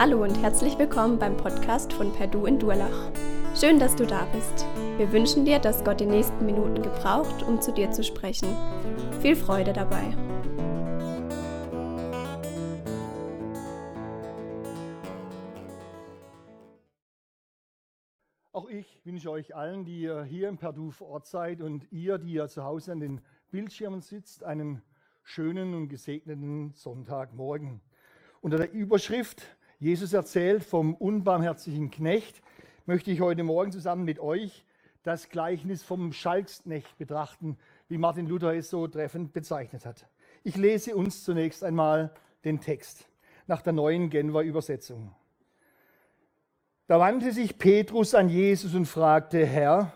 Hallo und herzlich willkommen beim Podcast von Perdu in Durlach. Schön, dass du da bist. Wir wünschen dir, dass Gott die nächsten Minuten gebraucht, um zu dir zu sprechen. Viel Freude dabei. Auch ich wünsche euch allen, die ihr hier im Perdu vor Ort seid und ihr, die ihr zu Hause an den Bildschirmen sitzt, einen schönen und gesegneten Sonntagmorgen. Unter der Überschrift Jesus erzählt vom unbarmherzigen Knecht, möchte ich heute Morgen zusammen mit euch das Gleichnis vom Schalksknecht betrachten, wie Martin Luther es so treffend bezeichnet hat. Ich lese uns zunächst einmal den Text nach der neuen Genfer Übersetzung. Da wandte sich Petrus an Jesus und fragte, Herr,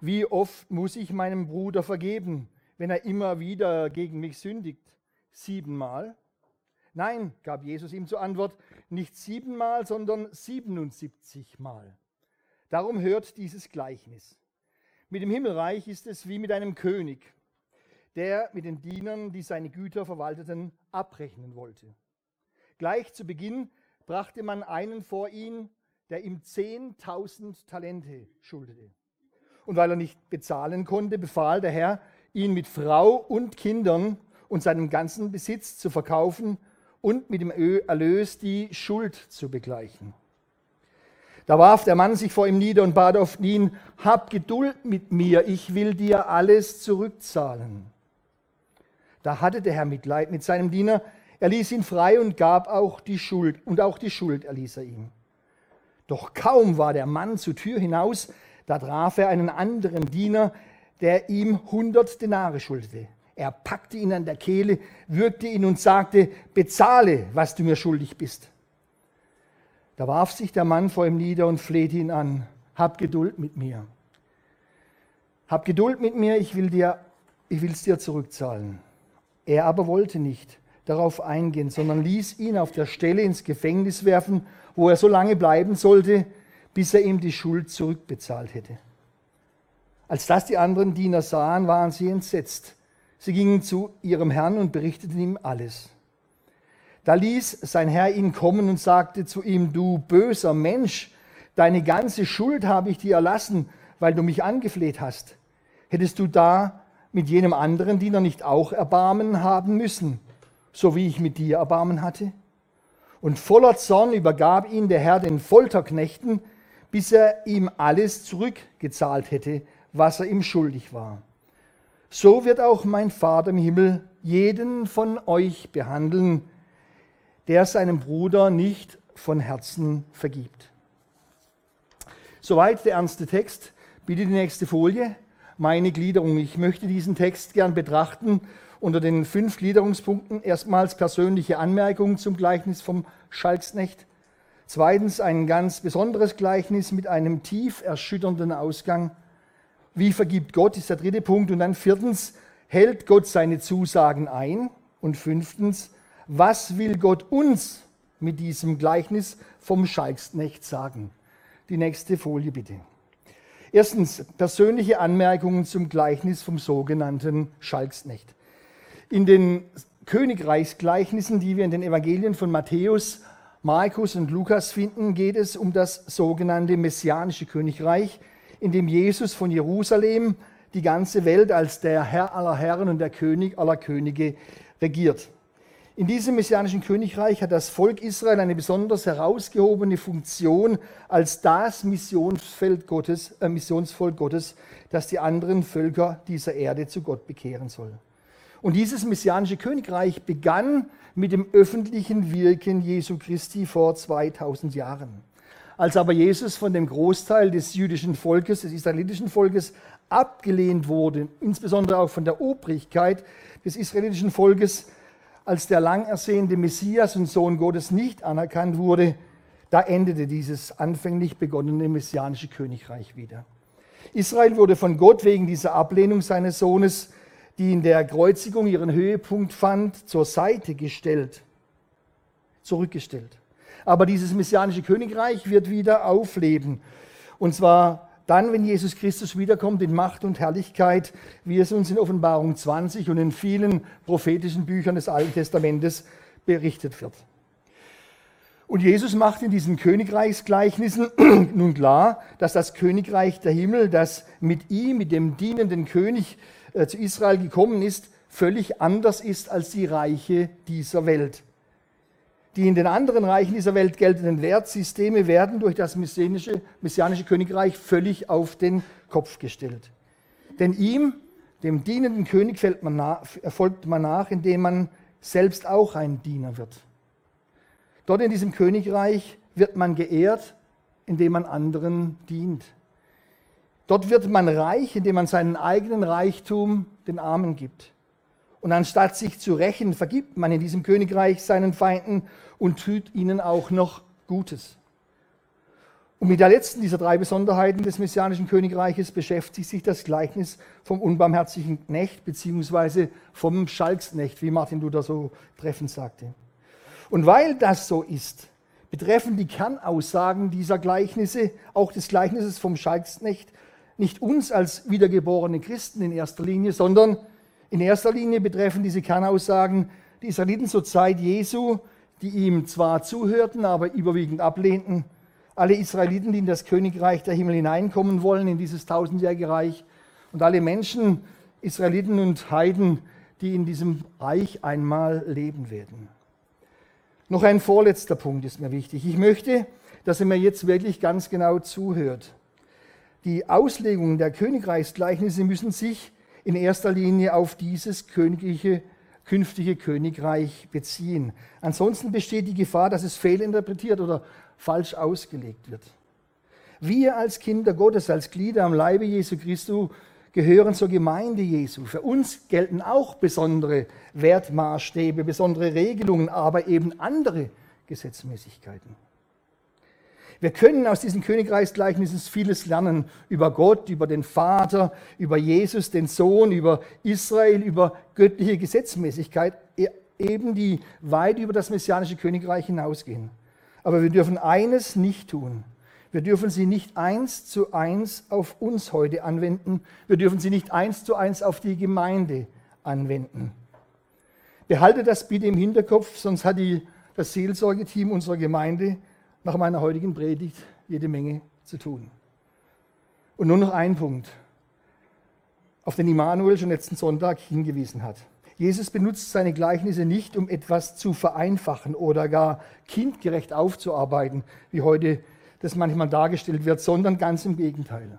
wie oft muss ich meinem Bruder vergeben, wenn er immer wieder gegen mich sündigt? Siebenmal? Nein, gab Jesus ihm zur Antwort, nicht siebenmal, sondern 77 Mal. Darum hört dieses Gleichnis. Mit dem Himmelreich ist es wie mit einem König, der mit den Dienern, die seine Güter verwalteten, abrechnen wollte. Gleich zu Beginn brachte man einen vor ihn, der ihm 10.000 Talente schuldete. Und weil er nicht bezahlen konnte, befahl der Herr, ihn mit Frau und Kindern und seinem ganzen Besitz zu verkaufen und mit dem Erlös die Schuld zu begleichen. Da warf der Mann sich vor ihm nieder und bat auf ihn, hab Geduld mit mir, ich will dir alles zurückzahlen. Da hatte der Herr Mitleid mit seinem Diener, er ließ ihn frei und gab auch die Schuld, und auch die Schuld erließ er ihm. Doch kaum war der Mann zur Tür hinaus, da traf er einen anderen Diener, der ihm hundert Denare schuldete. Er packte ihn an der Kehle, würgte ihn und sagte, bezahle, was du mir schuldig bist. Da warf sich der Mann vor ihm nieder und flehte ihn an, hab Geduld mit mir. Hab Geduld mit mir, ich will dir, ich will's dir zurückzahlen. Er aber wollte nicht darauf eingehen, sondern ließ ihn auf der Stelle ins Gefängnis werfen, wo er so lange bleiben sollte, bis er ihm die Schuld zurückbezahlt hätte. Als das die anderen Diener sahen, waren sie entsetzt. Sie gingen zu ihrem Herrn und berichteten ihm alles. Da ließ sein Herr ihn kommen und sagte zu ihm, du böser Mensch, deine ganze Schuld habe ich dir erlassen, weil du mich angefleht hast. Hättest du da mit jenem anderen Diener nicht auch Erbarmen haben müssen, so wie ich mit dir Erbarmen hatte? Und voller Zorn übergab ihn der Herr den Folterknechten, bis er ihm alles zurückgezahlt hätte, was er ihm schuldig war so wird auch mein Vater im Himmel jeden von euch behandeln, der seinem Bruder nicht von Herzen vergibt. Soweit der ernste Text. Bitte die nächste Folie. Meine Gliederung. Ich möchte diesen Text gern betrachten unter den fünf Gliederungspunkten. Erstmals persönliche Anmerkungen zum Gleichnis vom Schalksknecht. Zweitens ein ganz besonderes Gleichnis mit einem tief erschütternden Ausgang. Wie vergibt Gott, ist der dritte Punkt. Und dann viertens, hält Gott seine Zusagen ein? Und fünftens, was will Gott uns mit diesem Gleichnis vom Schalksknecht sagen? Die nächste Folie bitte. Erstens, persönliche Anmerkungen zum Gleichnis vom sogenannten Schalksknecht. In den Königreichsgleichnissen, die wir in den Evangelien von Matthäus, Markus und Lukas finden, geht es um das sogenannte messianische Königreich, in dem Jesus von Jerusalem die ganze Welt als der Herr aller Herren und der König aller Könige regiert. In diesem messianischen Königreich hat das Volk Israel eine besonders herausgehobene Funktion als das Missionsfeld Gottes, äh, Missionsvolk Gottes, das die anderen Völker dieser Erde zu Gott bekehren soll. Und dieses messianische Königreich begann mit dem öffentlichen Wirken Jesu Christi vor 2000 Jahren. Als aber Jesus von dem Großteil des jüdischen Volkes, des israelitischen Volkes, abgelehnt wurde, insbesondere auch von der Obrigkeit des israelitischen Volkes, als der lang ersehnte Messias und Sohn Gottes nicht anerkannt wurde, da endete dieses anfänglich begonnene messianische Königreich wieder. Israel wurde von Gott wegen dieser Ablehnung seines Sohnes, die in der Kreuzigung ihren Höhepunkt fand, zur Seite gestellt, zurückgestellt. Aber dieses messianische Königreich wird wieder aufleben. Und zwar dann, wenn Jesus Christus wiederkommt in Macht und Herrlichkeit, wie es uns in Offenbarung 20 und in vielen prophetischen Büchern des Alten Testamentes berichtet wird. Und Jesus macht in diesen Königreichsgleichnissen nun klar, dass das Königreich der Himmel, das mit ihm, mit dem dienenden König äh, zu Israel gekommen ist, völlig anders ist als die Reiche dieser Welt. Die in den anderen Reichen dieser Welt geltenden Wertsysteme werden durch das messianische, messianische Königreich völlig auf den Kopf gestellt. Denn ihm, dem dienenden König, man nach, folgt man nach, indem man selbst auch ein Diener wird. Dort in diesem Königreich wird man geehrt, indem man anderen dient. Dort wird man reich, indem man seinen eigenen Reichtum den Armen gibt. Und anstatt sich zu rächen, vergibt man in diesem Königreich seinen Feinden und tut ihnen auch noch Gutes. Und mit der letzten dieser drei Besonderheiten des messianischen Königreiches beschäftigt sich das Gleichnis vom unbarmherzigen Knecht bzw. vom Schalksknecht, wie Martin Luther so treffend sagte. Und weil das so ist, betreffen die Kernaussagen dieser Gleichnisse, auch des Gleichnisses vom Schalksknecht, nicht uns als wiedergeborene Christen in erster Linie, sondern in erster Linie betreffen diese Kernaussagen die Israeliten zur Zeit Jesu, die ihm zwar zuhörten, aber überwiegend ablehnten, alle Israeliten, die in das Königreich der Himmel hineinkommen wollen, in dieses tausendjährige Reich, und alle Menschen, Israeliten und Heiden, die in diesem Reich einmal leben werden. Noch ein vorletzter Punkt ist mir wichtig. Ich möchte, dass ihr mir jetzt wirklich ganz genau zuhört. Die Auslegungen der Königreichsgleichnisse müssen sich in erster Linie auf dieses königliche, künftige Königreich beziehen. Ansonsten besteht die Gefahr, dass es fehlinterpretiert oder falsch ausgelegt wird. Wir als Kinder Gottes, als Glieder am Leibe Jesu Christi gehören zur Gemeinde Jesu. Für uns gelten auch besondere Wertmaßstäbe, besondere Regelungen, aber eben andere Gesetzmäßigkeiten. Wir können aus diesen Königreichsgleichnissen vieles lernen über Gott, über den Vater, über Jesus, den Sohn, über Israel, über göttliche Gesetzmäßigkeit, e-, eben die weit über das messianische Königreich hinausgehen. Aber wir dürfen eines nicht tun. Wir dürfen sie nicht eins zu eins auf uns heute anwenden. Wir dürfen sie nicht eins zu eins auf die Gemeinde anwenden. Behalte das bitte im Hinterkopf, sonst hat die, das Seelsorgeteam unserer Gemeinde nach meiner heutigen Predigt jede Menge zu tun. Und nur noch ein Punkt, auf den Immanuel schon letzten Sonntag hingewiesen hat. Jesus benutzt seine Gleichnisse nicht, um etwas zu vereinfachen oder gar kindgerecht aufzuarbeiten, wie heute das manchmal dargestellt wird, sondern ganz im Gegenteil.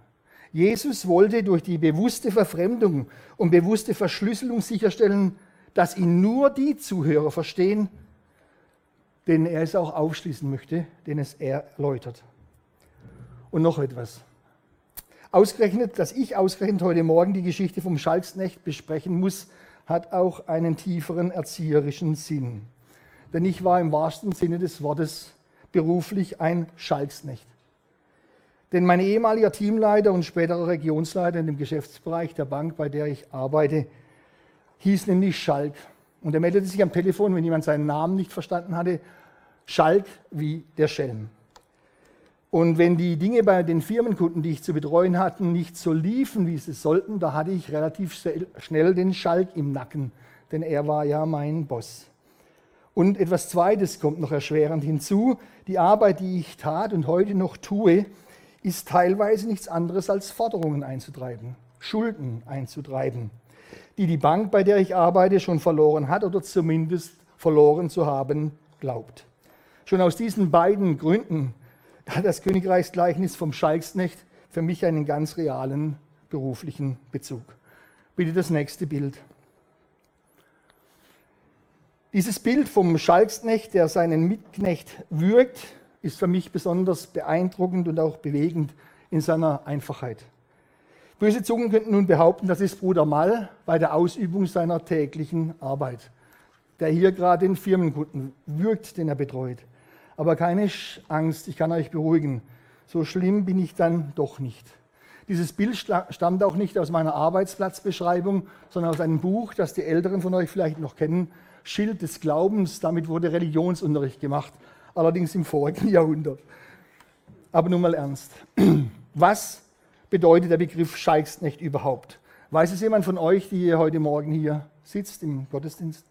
Jesus wollte durch die bewusste Verfremdung und bewusste Verschlüsselung sicherstellen, dass ihn nur die Zuhörer verstehen, denen er es auch aufschließen möchte, den es er erläutert. Und noch etwas. Ausgerechnet, dass ich ausgerechnet heute Morgen die Geschichte vom Schalksknecht besprechen muss, hat auch einen tieferen erzieherischen Sinn. Denn ich war im wahrsten Sinne des Wortes beruflich ein Schalksknecht. Denn mein ehemaliger Teamleiter und späterer Regionsleiter in dem Geschäftsbereich der Bank, bei der ich arbeite, hieß nämlich Schalk. Und er meldete sich am Telefon, wenn jemand seinen Namen nicht verstanden hatte, Schalk wie der Schelm. Und wenn die Dinge bei den Firmenkunden, die ich zu betreuen hatte, nicht so liefen, wie sie sollten, da hatte ich relativ schnell den Schalk im Nacken, denn er war ja mein Boss. Und etwas Zweites kommt noch erschwerend hinzu. Die Arbeit, die ich tat und heute noch tue, ist teilweise nichts anderes als Forderungen einzutreiben, Schulden einzutreiben, die die Bank, bei der ich arbeite, schon verloren hat oder zumindest verloren zu haben glaubt. Schon aus diesen beiden Gründen hat das Königreichsgleichnis vom Schalksknecht für mich einen ganz realen beruflichen Bezug. Bitte das nächste Bild. Dieses Bild vom Schalksknecht, der seinen Mitknecht würgt, ist für mich besonders beeindruckend und auch bewegend in seiner Einfachheit. Böse Zungen könnten nun behaupten, das ist Bruder Mall bei der Ausübung seiner täglichen Arbeit, der hier gerade den Firmenkunden würgt, den er betreut. Aber keine Angst, ich kann euch beruhigen, so schlimm bin ich dann doch nicht. Dieses Bild stammt auch nicht aus meiner Arbeitsplatzbeschreibung, sondern aus einem Buch, das die Älteren von euch vielleicht noch kennen, Schild des Glaubens. Damit wurde Religionsunterricht gemacht, allerdings im vorigen Jahrhundert. Aber nun mal ernst. Was bedeutet der Begriff Schalksknecht überhaupt? Weiß es jemand von euch, die heute Morgen hier sitzt im Gottesdienst?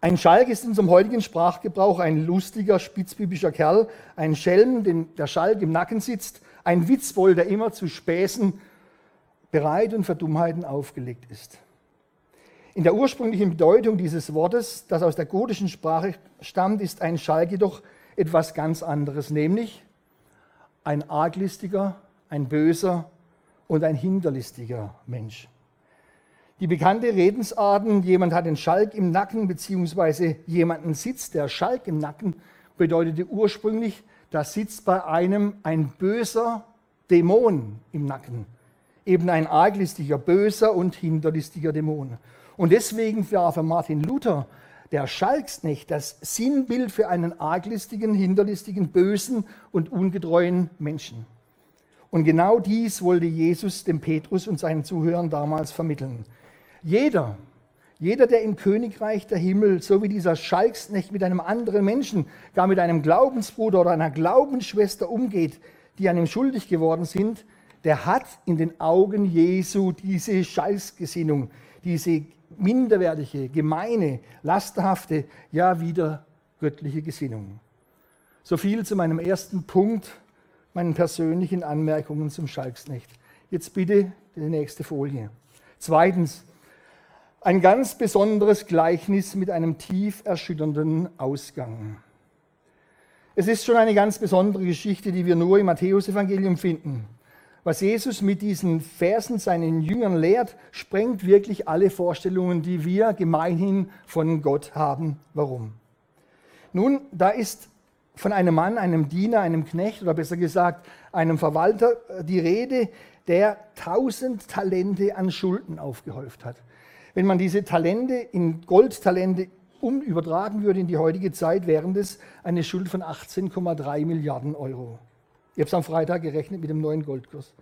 Ein Schalk ist in unserem heutigen Sprachgebrauch ein lustiger, spitzbübischer Kerl, ein Schelm, den der Schalk im Nacken sitzt, ein Witzbold, der immer zu Späßen bereit und für Dummheiten aufgelegt ist. In der ursprünglichen Bedeutung dieses Wortes, das aus der gotischen Sprache stammt, ist ein Schalk jedoch etwas ganz anderes, nämlich ein arglistiger, ein böser und ein hinterlistiger Mensch. Die bekannte Redensarten, jemand hat den Schalk im Nacken, beziehungsweise jemanden sitzt der Schalk im Nacken, bedeutete ursprünglich, da sitzt bei einem ein böser Dämon im Nacken. Eben ein arglistiger, böser und hinterlistiger Dämon. Und deswegen war für Martin Luther der Schalksknecht das Sinnbild für einen arglistigen, hinterlistigen, bösen und ungetreuen Menschen. Und genau dies wollte Jesus dem Petrus und seinen Zuhörern damals vermitteln. Jeder, jeder, der im Königreich der Himmel, so wie dieser Schalksknecht mit einem anderen Menschen, gar mit einem Glaubensbruder oder einer Glaubensschwester umgeht, die an ihm schuldig geworden sind, der hat in den Augen Jesu diese Schalksgesinnung, diese minderwertige, gemeine, lasterhafte, ja wieder göttliche Gesinnung. So viel zu meinem ersten Punkt, meinen persönlichen Anmerkungen zum Schalksknecht. Jetzt bitte die nächste Folie. Zweitens, ein ganz besonderes Gleichnis mit einem tief erschütternden Ausgang. Es ist schon eine ganz besondere Geschichte, die wir nur im Matthäusevangelium finden. Was Jesus mit diesen Versen seinen Jüngern lehrt, sprengt wirklich alle Vorstellungen, die wir gemeinhin von Gott haben. Warum? Nun, da ist von einem Mann, einem Diener, einem Knecht oder besser gesagt einem Verwalter die Rede, der tausend Talente an Schulden aufgehäuft hat. Wenn man diese Talente in Goldtalente um übertragen würde in die heutige Zeit, wären das eine Schuld von 18,3 Milliarden Euro. Ich habe es am Freitag gerechnet mit dem neuen Goldkurs.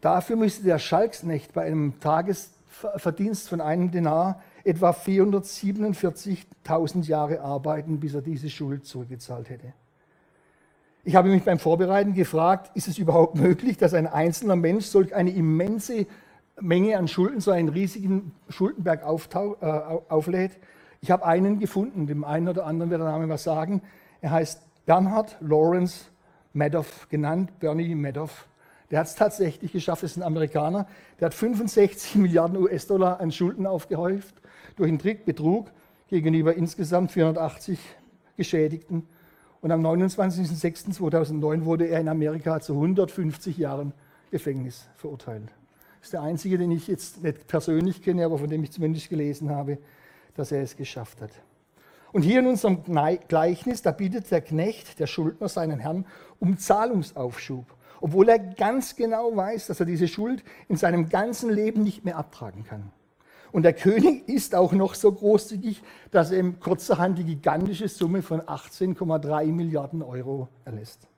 Dafür müsste der Schalksknecht bei einem Tagesverdienst von einem Denar etwa 447.000 Jahre arbeiten, bis er diese Schuld zurückgezahlt hätte. Ich habe mich beim Vorbereiten gefragt, ist es überhaupt möglich, dass ein einzelner Mensch solch eine immense Menge an Schulden, so einen riesigen Schuldenberg äh, auflädt. Ich habe einen gefunden, dem einen oder anderen wird der Name was sagen. Er heißt Bernhard Lawrence Madoff, genannt Bernie Madoff. Der hat es tatsächlich geschafft, ist ein Amerikaner. Der hat 65 Milliarden US-Dollar an Schulden aufgehäuft durch einen Trick, Betrug gegenüber insgesamt 480 Geschädigten. Und am 29.06.2009 wurde er in Amerika zu 150 Jahren Gefängnis verurteilt. Das ist der einzige, den ich jetzt nicht persönlich kenne, aber von dem ich zumindest gelesen habe, dass er es geschafft hat. Und hier in unserem Gleichnis, da bittet der Knecht, der Schuldner, seinen Herrn um Zahlungsaufschub, obwohl er ganz genau weiß, dass er diese Schuld in seinem ganzen Leben nicht mehr abtragen kann. Und der König ist auch noch so großzügig, dass er ihm kurzerhand die gigantische Summe von 18,3 Milliarden Euro erlässt.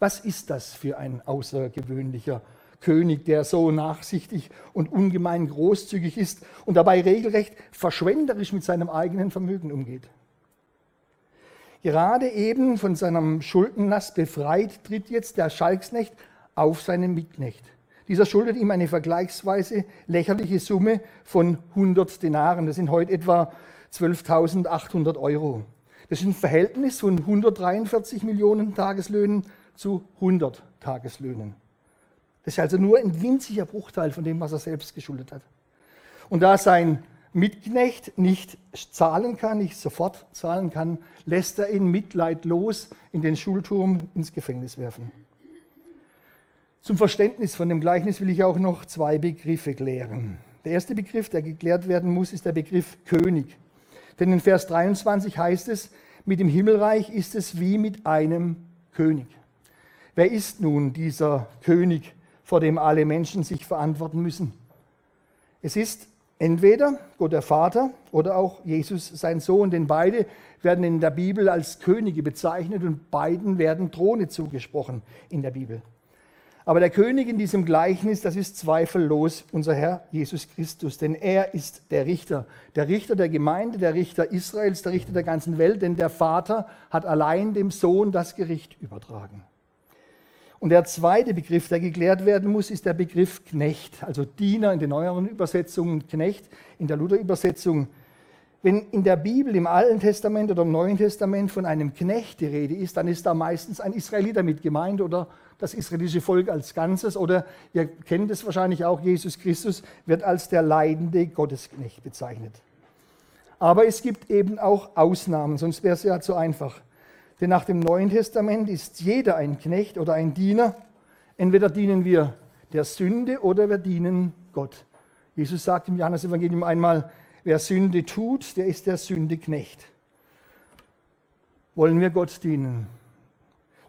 Was ist das für ein außergewöhnlicher König, der so nachsichtig und ungemein großzügig ist und dabei regelrecht verschwenderisch mit seinem eigenen Vermögen umgeht. Gerade eben von seinem Schuldenlast befreit, tritt jetzt der Schalksknecht auf seinen Mitknecht. Dieser schuldet ihm eine vergleichsweise lächerliche Summe von 100 Denaren. Das sind heute etwa 12.800 Euro. Das ist ein Verhältnis von 143 Millionen Tageslöhnen zu 100 Tageslöhnen. Das ist also nur ein winziger Bruchteil von dem, was er selbst geschuldet hat. Und da sein Mitknecht nicht zahlen kann, nicht sofort zahlen kann, lässt er ihn mitleidlos in den Schulturm ins Gefängnis werfen. Zum Verständnis von dem Gleichnis will ich auch noch zwei Begriffe klären. Der erste Begriff, der geklärt werden muss, ist der Begriff König. Denn in Vers 23 heißt es, mit dem Himmelreich ist es wie mit einem König. Wer ist nun dieser König, vor dem alle Menschen sich verantworten müssen. Es ist entweder Gott der Vater oder auch Jesus sein Sohn, denn beide werden in der Bibel als Könige bezeichnet und beiden werden Throne zugesprochen in der Bibel. Aber der König in diesem Gleichnis, das ist zweifellos unser Herr Jesus Christus, denn er ist der Richter, der Richter der Gemeinde, der Richter Israels, der Richter der ganzen Welt, denn der Vater hat allein dem Sohn das Gericht übertragen. Und der zweite Begriff, der geklärt werden muss, ist der Begriff Knecht, also Diener in den neueren Übersetzungen, Knecht in der Luther-Übersetzung. wenn in der Bibel, im Alten Testament oder im Neuen Testament von einem Knecht die Rede ist, dann ist da meistens ein Israeliter mit gemeint oder das israelische Volk als Ganzes. Oder ihr kennt es wahrscheinlich auch, Jesus Christus wird als der leidende Gottesknecht bezeichnet. Aber es gibt eben auch Ausnahmen, sonst wäre es ja zu einfach. Denn nach dem Neuen Testament ist jeder ein Knecht oder ein Diener. Entweder dienen wir der Sünde oder wir dienen Gott. Jesus sagt im Johannes-Evangelium einmal, wer Sünde tut, der ist der Sünde Knecht. Wollen wir Gott dienen?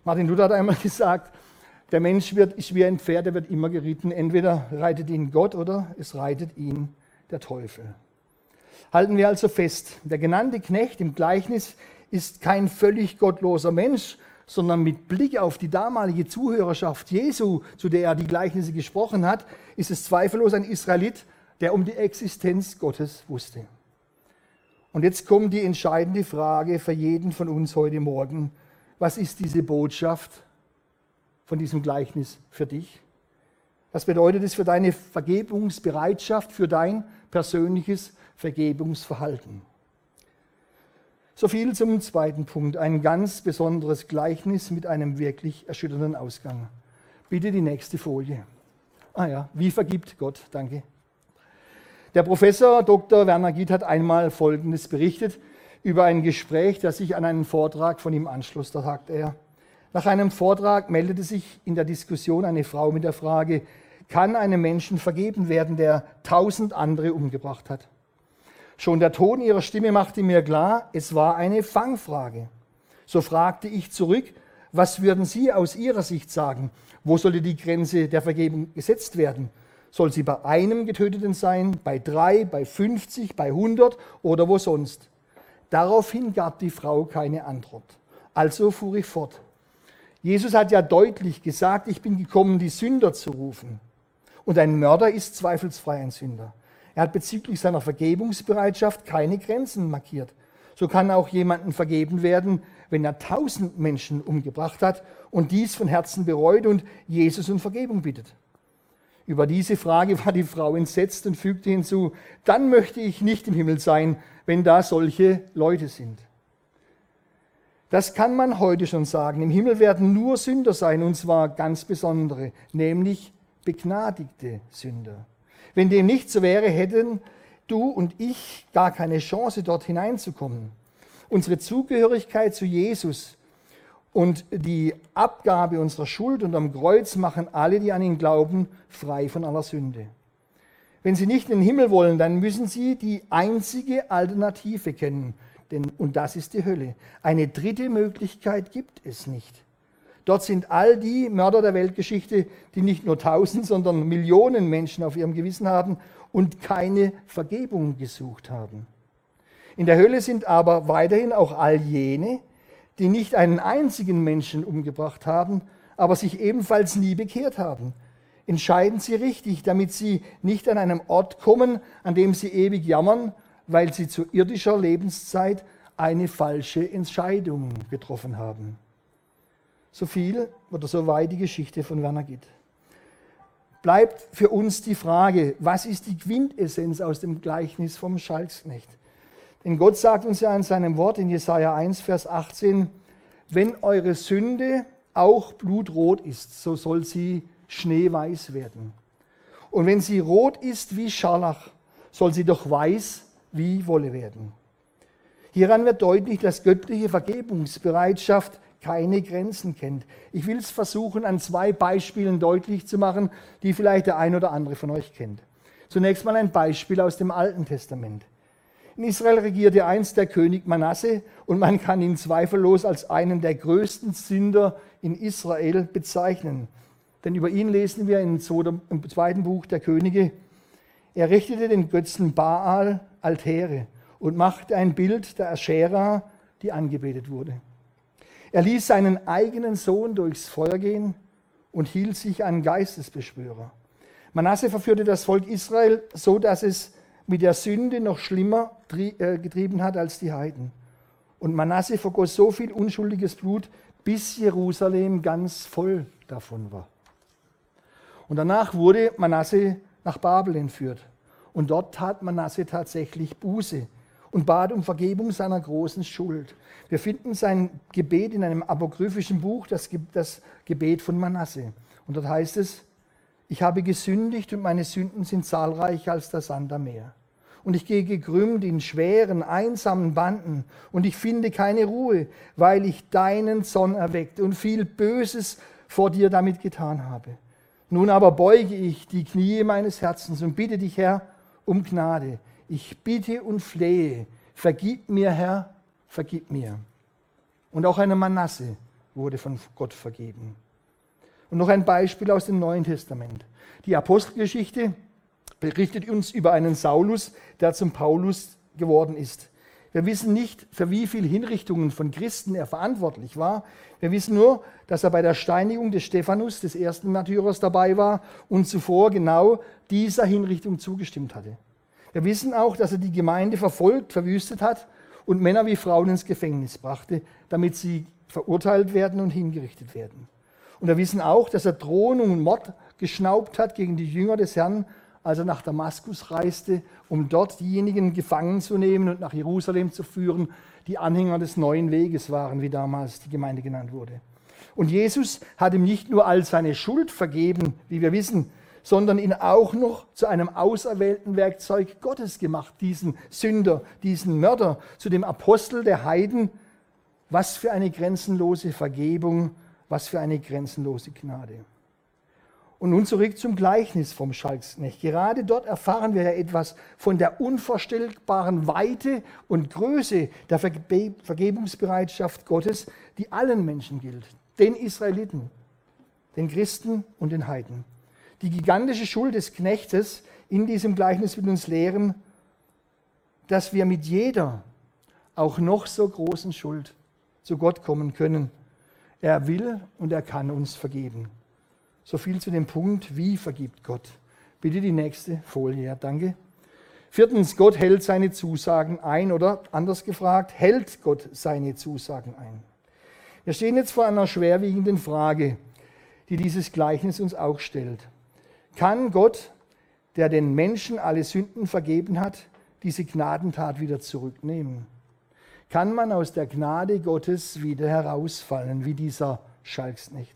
Martin Luther hat einmal gesagt, der Mensch wird, ist wie ein Pferd, der wird immer geritten. Entweder reitet ihn Gott oder es reitet ihn der Teufel. Halten wir also fest, der genannte Knecht im Gleichnis ist kein völlig gottloser Mensch, sondern mit Blick auf die damalige Zuhörerschaft Jesu, zu der er die Gleichnisse gesprochen hat, ist es zweifellos ein Israelit, der um die Existenz Gottes wusste. Und jetzt kommt die entscheidende Frage für jeden von uns heute Morgen. Was ist diese Botschaft von diesem Gleichnis für dich? Was bedeutet es für deine Vergebungsbereitschaft, für dein persönliches Vergebungsverhalten? So viel zum zweiten Punkt. Ein ganz besonderes Gleichnis mit einem wirklich erschütternden Ausgang. Bitte die nächste Folie. Ah ja, wie vergibt Gott? Danke. Der Professor Dr. Werner Giet hat einmal Folgendes berichtet über ein Gespräch, das sich an einen Vortrag von ihm anschloss. Da sagt er, nach einem Vortrag meldete sich in der Diskussion eine Frau mit der Frage, kann einem Menschen vergeben werden, der tausend andere umgebracht hat? Schon der Ton ihrer Stimme machte mir klar, es war eine Fangfrage. So fragte ich zurück, was würden Sie aus Ihrer Sicht sagen? Wo sollte die Grenze der Vergebung gesetzt werden? Soll sie bei einem Getöteten sein, bei drei, bei 50, bei 100 oder wo sonst? Daraufhin gab die Frau keine Antwort. Also fuhr ich fort. Jesus hat ja deutlich gesagt, ich bin gekommen, die Sünder zu rufen. Und ein Mörder ist zweifelsfrei ein Sünder. Er hat bezüglich seiner Vergebungsbereitschaft keine Grenzen markiert. So kann auch jemandem vergeben werden, wenn er tausend Menschen umgebracht hat und dies von Herzen bereut und Jesus um Vergebung bittet. Über diese Frage war die Frau entsetzt und fügte hinzu, dann möchte ich nicht im Himmel sein, wenn da solche Leute sind. Das kann man heute schon sagen. Im Himmel werden nur Sünder sein, und zwar ganz besondere, nämlich begnadigte Sünder. Wenn dem nicht so wäre, hätten du und ich gar keine Chance, dort hineinzukommen. Unsere Zugehörigkeit zu Jesus und die Abgabe unserer Schuld unterm Kreuz machen alle, die an ihn glauben, frei von aller Sünde. Wenn sie nicht in den Himmel wollen, dann müssen sie die einzige Alternative kennen, denn, und das ist die Hölle. Eine dritte Möglichkeit gibt es nicht. Dort sind all die Mörder der Weltgeschichte, die nicht nur tausend, sondern Millionen Menschen auf ihrem Gewissen haben und keine Vergebung gesucht haben. In der Hölle sind aber weiterhin auch all jene, die nicht einen einzigen Menschen umgebracht haben, aber sich ebenfalls nie bekehrt haben. Entscheiden Sie richtig, damit Sie nicht an einem Ort kommen, an dem Sie ewig jammern, weil Sie zu irdischer Lebenszeit eine falsche Entscheidung getroffen haben. So viel oder so weit die Geschichte von Werner Gitt. Bleibt für uns die Frage, was ist die Quintessenz aus dem Gleichnis vom Schalksknecht? Denn Gott sagt uns ja in seinem Wort in Jesaja 1, Vers 18, wenn eure Sünde auch blutrot ist, so soll sie schneeweiß werden. Und wenn sie rot ist wie Scharlach, soll sie doch weiß wie Wolle werden. Hieran wird deutlich, dass göttliche Vergebungsbereitschaft keine Grenzen kennt. Ich will es versuchen, an zwei Beispielen deutlich zu machen, die vielleicht der ein oder andere von euch kennt. Zunächst mal ein Beispiel aus dem Alten Testament. In Israel regierte einst der König Manasse und man kann ihn zweifellos als einen der größten Sünder in Israel bezeichnen. Denn über ihn lesen wir im zweiten Buch der Könige, er richtete den Götzen Baal Altäre und machte ein Bild der Aschera, die angebetet wurde. Er ließ seinen eigenen Sohn durchs Feuer gehen und hielt sich an Geistesbeschwörer. Manasse verführte das Volk Israel so, dass es mit der Sünde noch schlimmer äh, getrieben hat als die Heiden. Und Manasse vergoss so viel unschuldiges Blut, bis Jerusalem ganz voll davon war. Und danach wurde Manasse nach Babel entführt. Und dort tat Manasse tatsächlich Buße und bat um Vergebung seiner großen Schuld. Wir finden sein Gebet in einem apokryphischen Buch, das, das Gebet von Manasse. Und dort heißt es, ich habe gesündigt und meine Sünden sind zahlreicher als das Sand am Meer. Und ich gehe gekrümmt in schweren, einsamen Banden und ich finde keine Ruhe, weil ich deinen Zorn erweckt und viel Böses vor dir damit getan habe. Nun aber beuge ich die Knie meines Herzens und bitte dich, Herr, um Gnade. Ich bitte und flehe, vergib mir, Herr, vergib mir. Und auch eine Manasse wurde von Gott vergeben. Und noch ein Beispiel aus dem Neuen Testament. Die Apostelgeschichte berichtet uns über einen Saulus, der zum Paulus geworden ist. Wir wissen nicht, für wie viele Hinrichtungen von Christen er verantwortlich war. Wir wissen nur, dass er bei der Steinigung des Stephanus, des ersten Märtyrers, dabei war und zuvor genau dieser Hinrichtung zugestimmt hatte. Wir wissen auch, dass er die Gemeinde verfolgt, verwüstet hat und Männer wie Frauen ins Gefängnis brachte, damit sie verurteilt werden und hingerichtet werden. Und wir wissen auch, dass er Drohung und Mord geschnaubt hat gegen die Jünger des Herrn, als er nach Damaskus reiste, um dort diejenigen gefangen zu nehmen und nach Jerusalem zu führen, die Anhänger des neuen Weges waren, wie damals die Gemeinde genannt wurde. Und Jesus hat ihm nicht nur all seine Schuld vergeben, wie wir wissen, sondern ihn auch noch zu einem auserwählten Werkzeug Gottes gemacht, diesen Sünder, diesen Mörder, zu dem Apostel der Heiden. Was für eine grenzenlose Vergebung, was für eine grenzenlose Gnade. Und nun zurück zum Gleichnis vom Schalksknecht. Gerade dort erfahren wir ja etwas von der unvorstellbaren Weite und Größe der Vergebungsbereitschaft Gottes, die allen Menschen gilt. Den Israeliten, den Christen und den Heiden. Die gigantische Schuld des Knechtes in diesem Gleichnis will uns lehren, dass wir mit jeder, auch noch so großen Schuld zu Gott kommen können. Er will und er kann uns vergeben. So viel zu dem Punkt, wie vergibt Gott. Bitte die nächste Folie, ja, danke. Viertens, Gott hält seine Zusagen ein oder anders gefragt, hält Gott seine Zusagen ein. Wir stehen jetzt vor einer schwerwiegenden Frage, die dieses Gleichnis uns auch stellt. Kann Gott, der den Menschen alle Sünden vergeben hat, diese Gnadentat wieder zurücknehmen? Kann man aus der Gnade Gottes wieder herausfallen, wie dieser Schalksnecht?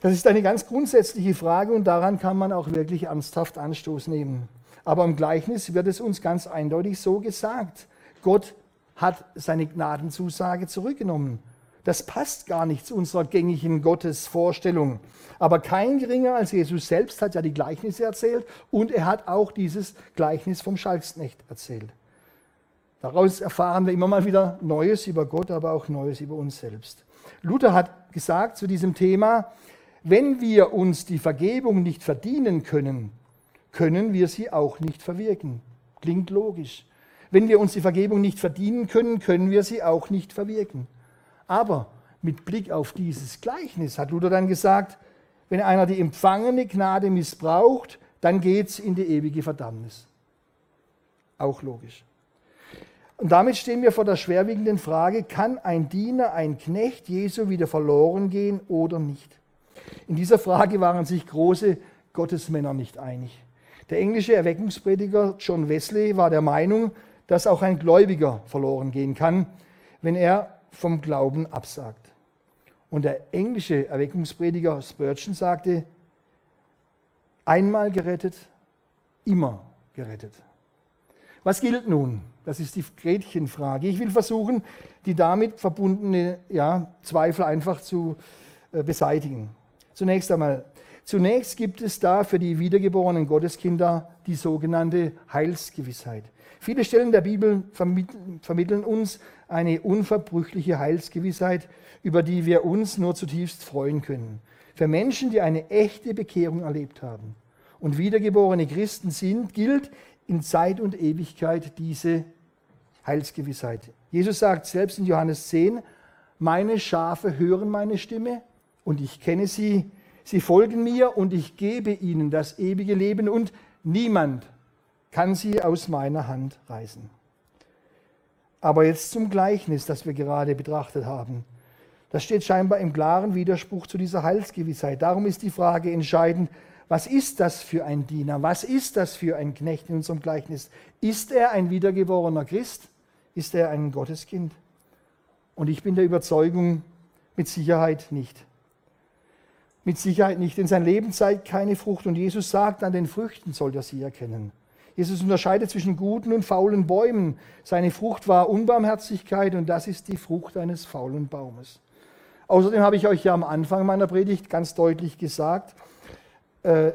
Das ist eine ganz grundsätzliche Frage und daran kann man auch wirklich ernsthaft Anstoß nehmen. Aber im Gleichnis wird es uns ganz eindeutig so gesagt. Gott hat seine Gnadenzusage zurückgenommen. Das passt gar nicht zu unserer gängigen Gottesvorstellung. Aber kein geringer als Jesus selbst hat ja die Gleichnisse erzählt und er hat auch dieses Gleichnis vom Schalksknecht erzählt. Daraus erfahren wir immer mal wieder Neues über Gott, aber auch Neues über uns selbst. Luther hat gesagt zu diesem Thema, wenn wir uns die Vergebung nicht verdienen können, können wir sie auch nicht verwirken. Klingt logisch. Wenn wir uns die Vergebung nicht verdienen können, können wir sie auch nicht verwirken. Aber mit Blick auf dieses Gleichnis hat Luther dann gesagt, wenn einer die empfangene Gnade missbraucht, dann geht es in die ewige Verdammnis. Auch logisch. Und damit stehen wir vor der schwerwiegenden Frage, kann ein Diener, ein Knecht Jesu wieder verloren gehen oder nicht? In dieser Frage waren sich große Gottesmänner nicht einig. Der englische Erweckungsprediger John Wesley war der Meinung, dass auch ein Gläubiger verloren gehen kann, wenn er vom Glauben absagt. Und der englische Erweckungsprediger Spurgeon sagte, einmal gerettet, immer gerettet. Was gilt nun? Das ist die Gretchenfrage. Ich will versuchen, die damit verbundene ja, Zweifel einfach zu äh, beseitigen. Zunächst einmal, zunächst gibt es da für die wiedergeborenen Gotteskinder die sogenannte Heilsgewissheit. Viele Stellen der Bibel vermitteln uns eine unverbrüchliche Heilsgewissheit, über die wir uns nur zutiefst freuen können. Für Menschen, die eine echte Bekehrung erlebt haben und wiedergeborene Christen sind, gilt in Zeit und Ewigkeit diese Heilsgewissheit. Jesus sagt selbst in Johannes 10, meine Schafe hören meine Stimme und ich kenne sie. Sie folgen mir und ich gebe ihnen das ewige Leben und niemand kann sie aus meiner Hand reißen. Aber jetzt zum Gleichnis, das wir gerade betrachtet haben. Das steht scheinbar im klaren Widerspruch zu dieser Heilsgewissheit. Darum ist die Frage entscheidend, Was ist das für ein Diener? Was ist das für ein Knecht in unserem Gleichnis? Ist er ein wiedergeborener Christ? Ist er ein Gotteskind? Und ich bin der Überzeugung, mit Sicherheit nicht. Mit Sicherheit nicht, denn sein Leben zeigt keine Frucht. Und Jesus sagt, an den Früchten sollt ihr sie erkennen. Jesus unterscheidet zwischen guten und faulen Bäumen. Seine Frucht war Unbarmherzigkeit und das ist die Frucht eines faulen Baumes. Außerdem habe ich euch ja am Anfang meiner Predigt ganz deutlich gesagt, äh,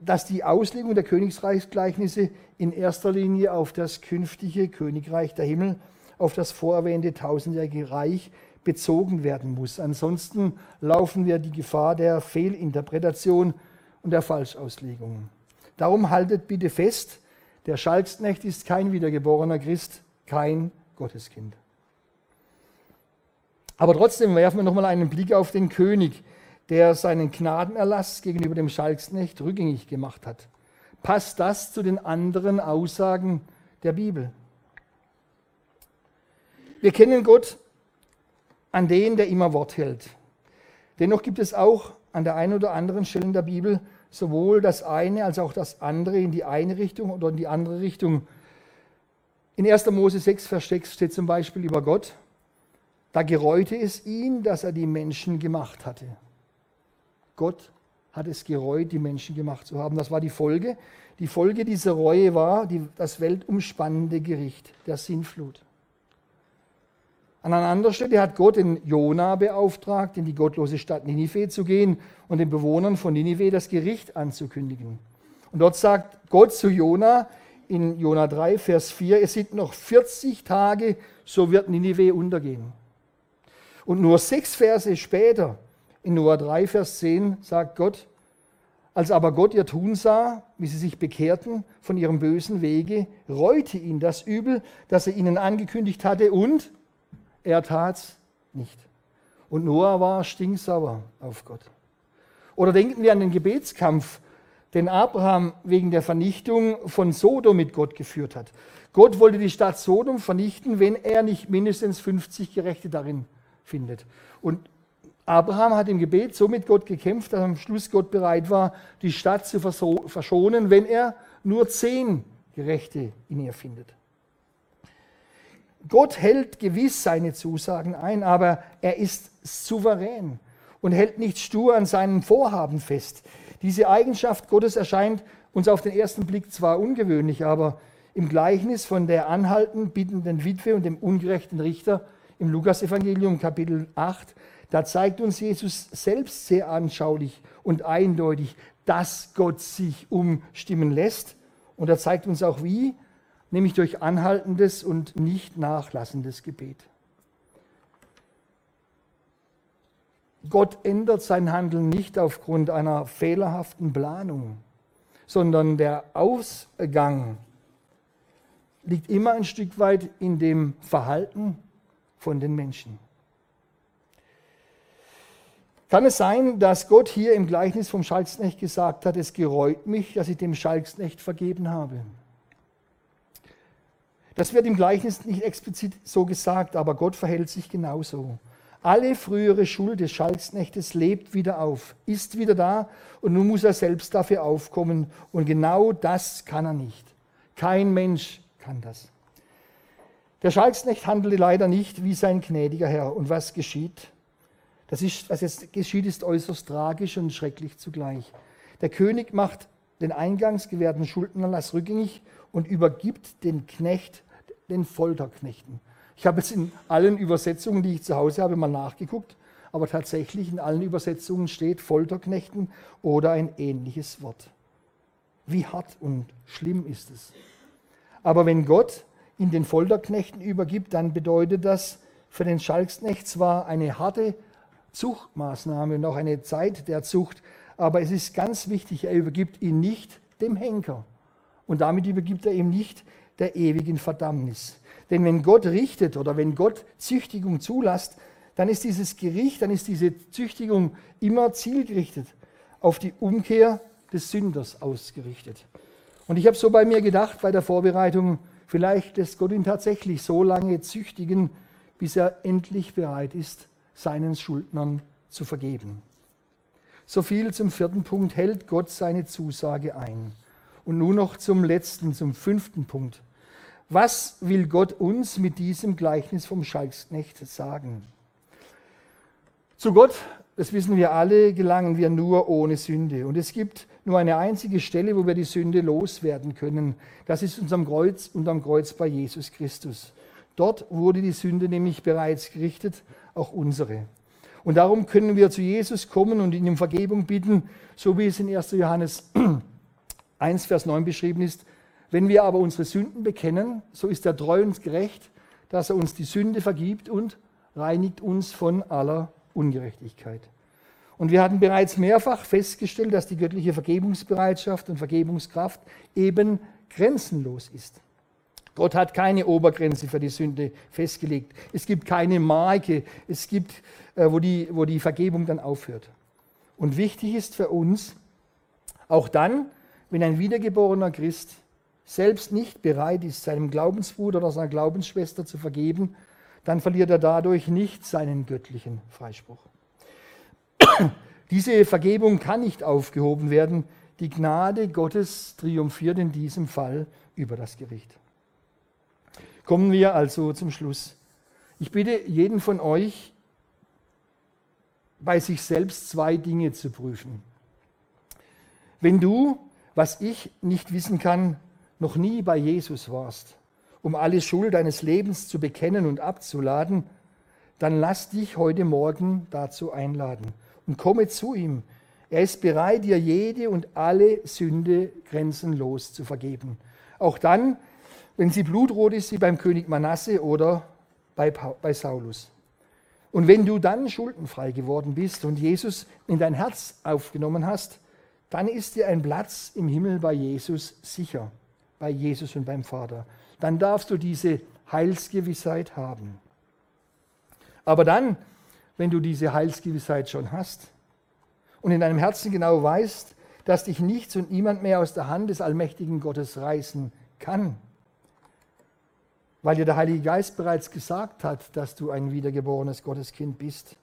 dass die Auslegung der Königsreichsgleichnisse in erster Linie auf das künftige Königreich der Himmel, auf das vorerwähnte tausendjährige Reich bezogen werden muss. Ansonsten laufen wir die Gefahr der Fehlinterpretation und der Falschauslegung. Darum haltet bitte fest, der Schalksknecht ist kein wiedergeborener Christ, kein Gotteskind. Aber trotzdem werfen wir nochmal einen Blick auf den König, der seinen Gnadenerlass gegenüber dem Schalksknecht rückgängig gemacht hat. Passt das zu den anderen Aussagen der Bibel? Wir kennen Gott an den, der immer Wort hält. Dennoch gibt es auch an der einen oder anderen Stelle in der Bibel sowohl das eine als auch das andere in die eine Richtung oder in die andere Richtung. In 1. Mose 6, Vers 6 steht zum Beispiel über Gott, da gereute es ihn, dass er die Menschen gemacht hatte. Gott hat es gereut, die Menschen gemacht zu haben. Das war die Folge. Die Folge dieser Reue war die, das weltumspannende Gericht der Sinnflut. An einer anderen Stelle hat Gott den Jona beauftragt, in die gottlose Stadt Ninive zu gehen und den Bewohnern von Ninive das Gericht anzukündigen. Und dort sagt Gott zu Jona in Jona 3, Vers 4, es sind noch 40 Tage, so wird Ninive untergehen. Und nur sechs Verse später, in Noah 3, Vers 10, sagt Gott, als aber Gott ihr Tun sah, wie sie sich bekehrten von ihrem bösen Wege, reute ihn das Übel, das er ihnen angekündigt hatte und er tat es nicht. Und Noah war stinksauer auf Gott. Oder denken wir an den Gebetskampf, den Abraham wegen der Vernichtung von Sodom mit Gott geführt hat. Gott wollte die Stadt Sodom vernichten, wenn er nicht mindestens 50 Gerechte darin findet. Und Abraham hat im Gebet so mit Gott gekämpft, dass am Schluss Gott bereit war, die Stadt zu verschonen, wenn er nur zehn Gerechte in ihr findet. Gott hält gewiss seine Zusagen ein, aber er ist souverän und hält nicht stur an seinen Vorhaben fest. Diese Eigenschaft Gottes erscheint uns auf den ersten Blick zwar ungewöhnlich, aber im Gleichnis von der anhaltend bittenden Witwe und dem ungerechten Richter im Lukasevangelium Kapitel 8, da zeigt uns Jesus selbst sehr anschaulich und eindeutig, dass Gott sich umstimmen lässt. Und er zeigt uns auch wie, nämlich durch anhaltendes und nicht nachlassendes Gebet. Gott ändert sein Handeln nicht aufgrund einer fehlerhaften Planung, sondern der Ausgang liegt immer ein Stück weit in dem Verhalten von den Menschen. Kann es sein, dass Gott hier im Gleichnis vom Schalksknecht gesagt hat, es gereut mich, dass ich dem Schalksknecht vergeben habe? Das wird im Gleichnis nicht explizit so gesagt, aber Gott verhält sich genauso. Alle frühere Schuld des Schalksknechtes lebt wieder auf, ist wieder da und nun muss er selbst dafür aufkommen. Und genau das kann er nicht. Kein Mensch kann das. Der Schalksknecht handelte leider nicht wie sein gnädiger Herr. Und was geschieht? Das ist, was jetzt geschieht, ist äußerst tragisch und schrecklich zugleich. Der König macht den eingangs gewährten Schuldenerlass rückgängig und übergibt den Knecht den Folterknechten. Ich habe jetzt in allen Übersetzungen, die ich zu Hause habe, mal nachgeguckt, aber tatsächlich in allen Übersetzungen steht Folterknechten oder ein ähnliches Wort. Wie hart und schlimm ist es. Aber wenn Gott ihn den Folterknechten übergibt, dann bedeutet das für den Schalksknecht zwar eine harte Zuchtmaßnahme und auch eine Zeit der Zucht, aber es ist ganz wichtig, er übergibt ihn nicht dem Henker. Und damit übergibt er ihm nicht der ewigen Verdammnis. Denn wenn Gott richtet oder wenn Gott Züchtigung zulässt, dann ist dieses Gericht, dann ist diese Züchtigung immer zielgerichtet, auf die Umkehr des Sünders ausgerichtet. Und ich habe so bei mir gedacht, bei der Vorbereitung, vielleicht lässt Gott ihn tatsächlich so lange züchtigen, bis er endlich bereit ist, seinen Schuldnern zu vergeben. So viel zum vierten Punkt, hält Gott seine Zusage ein. Und nun noch zum letzten, zum fünften Punkt. Was will Gott uns mit diesem Gleichnis vom Schalksknecht sagen? Zu Gott, das wissen wir alle, gelangen wir nur ohne Sünde. Und es gibt nur eine einzige Stelle, wo wir die Sünde loswerden können. Das ist unterm Kreuz, unterm Kreuz bei Jesus Christus. Dort wurde die Sünde nämlich bereits gerichtet, auch unsere. Und darum können wir zu Jesus kommen und ihn um Vergebung bitten, so wie es in 1. Johannes 1, Vers 9 beschrieben ist. Wenn wir aber unsere Sünden bekennen, so ist er treu und gerecht, dass er uns die Sünde vergibt und reinigt uns von aller Ungerechtigkeit. Und wir hatten bereits mehrfach festgestellt, dass die göttliche Vergebungsbereitschaft und Vergebungskraft eben grenzenlos ist. Gott hat keine Obergrenze für die Sünde festgelegt. Es gibt keine Marke, es gibt, äh, wo, die, wo die Vergebung dann aufhört. Und wichtig ist für uns, auch dann, wenn ein wiedergeborener Christ selbst nicht bereit ist, seinem Glaubensbruder oder seiner Glaubensschwester zu vergeben, dann verliert er dadurch nicht seinen göttlichen Freispruch. Diese Vergebung kann nicht aufgehoben werden. Die Gnade Gottes triumphiert in diesem Fall über das Gericht. Kommen wir also zum Schluss. Ich bitte jeden von euch, bei sich selbst zwei Dinge zu prüfen. Wenn du, was ich nicht wissen kann, noch nie bei Jesus warst, um alle Schuld deines Lebens zu bekennen und abzuladen, dann lass dich heute Morgen dazu einladen und komme zu ihm. Er ist bereit, dir jede und alle Sünde grenzenlos zu vergeben. Auch dann, wenn sie blutrot ist wie beim König Manasse oder bei, bei Saulus. Und wenn du dann schuldenfrei geworden bist und Jesus in dein Herz aufgenommen hast, dann ist dir ein Platz im Himmel bei Jesus sicher, bei Jesus und beim Vater. Dann darfst du diese Heilsgewissheit haben. Aber dann, wenn du diese Heilsgewissheit schon hast und in deinem Herzen genau weißt, dass dich nichts und niemand mehr aus der Hand des allmächtigen Gottes reißen kann, weil dir der Heilige Geist bereits gesagt hat, dass du ein wiedergeborenes Gotteskind bist,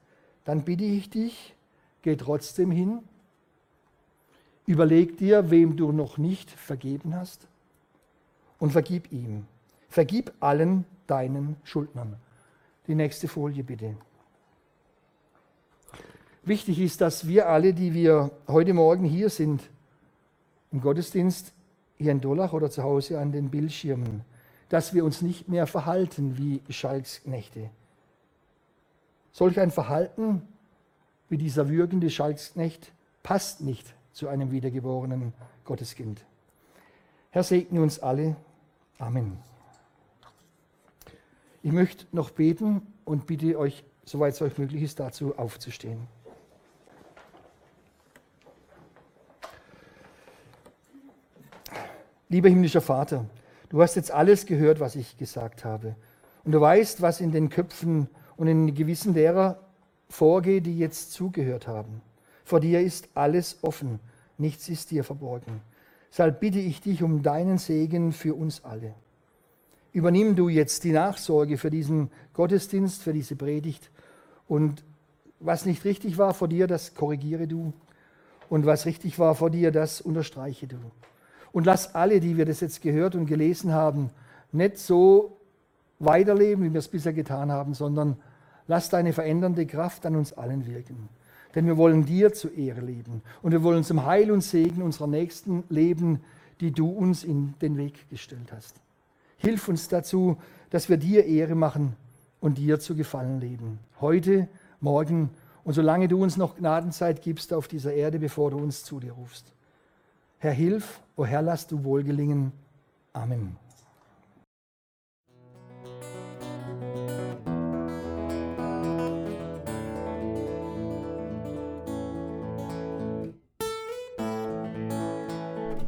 dann bitte ich dich, geh trotzdem hin, überleg dir, wem du noch nicht vergeben hast und vergib ihm. Vergib allen deinen Schuldnern. Die nächste Folie bitte. Wichtig ist, dass wir alle, die wir heute Morgen hier sind, im Gottesdienst, hier in Dolach oder zu Hause an den Bildschirmen, dass wir uns nicht mehr verhalten wie Schalksknechte. Solch ein Verhalten wie dieser würgende Schalksknecht passt nicht zu einem wiedergeborenen Gotteskind. Herr, segne uns alle. Amen. Ich möchte noch beten und bitte euch, soweit es euch möglich ist, dazu aufzustehen. Lieber himmlischer Vater, Du hast jetzt alles gehört, was ich gesagt habe. Und du weißt, was in den Köpfen und in den Gewissen derer vorgeht, die jetzt zugehört haben. Vor dir ist alles offen, nichts ist dir verborgen. Deshalb bitte ich dich um deinen Segen für uns alle. Übernimm du jetzt die Nachsorge für diesen Gottesdienst, für diese Predigt. Und was nicht richtig war vor dir, das korrigiere du. Und was richtig war vor dir, das unterstreiche du. Und lass alle, die wir das jetzt gehört und gelesen haben, nicht so weiterleben, wie wir es bisher getan haben, sondern lass deine verändernde Kraft an uns allen wirken. Denn wir wollen dir zu Ehre leben und wir wollen zum Heil und Segen unserer Nächsten leben, die du uns in den Weg gestellt hast. Hilf uns dazu, dass wir dir Ehre machen und dir zu gefallen leben. Heute, morgen und solange du uns noch Gnadenzeit gibst auf dieser Erde, bevor du uns zu dir rufst. Herr, hilf, o Herr, lass du wohl gelingen. Amen.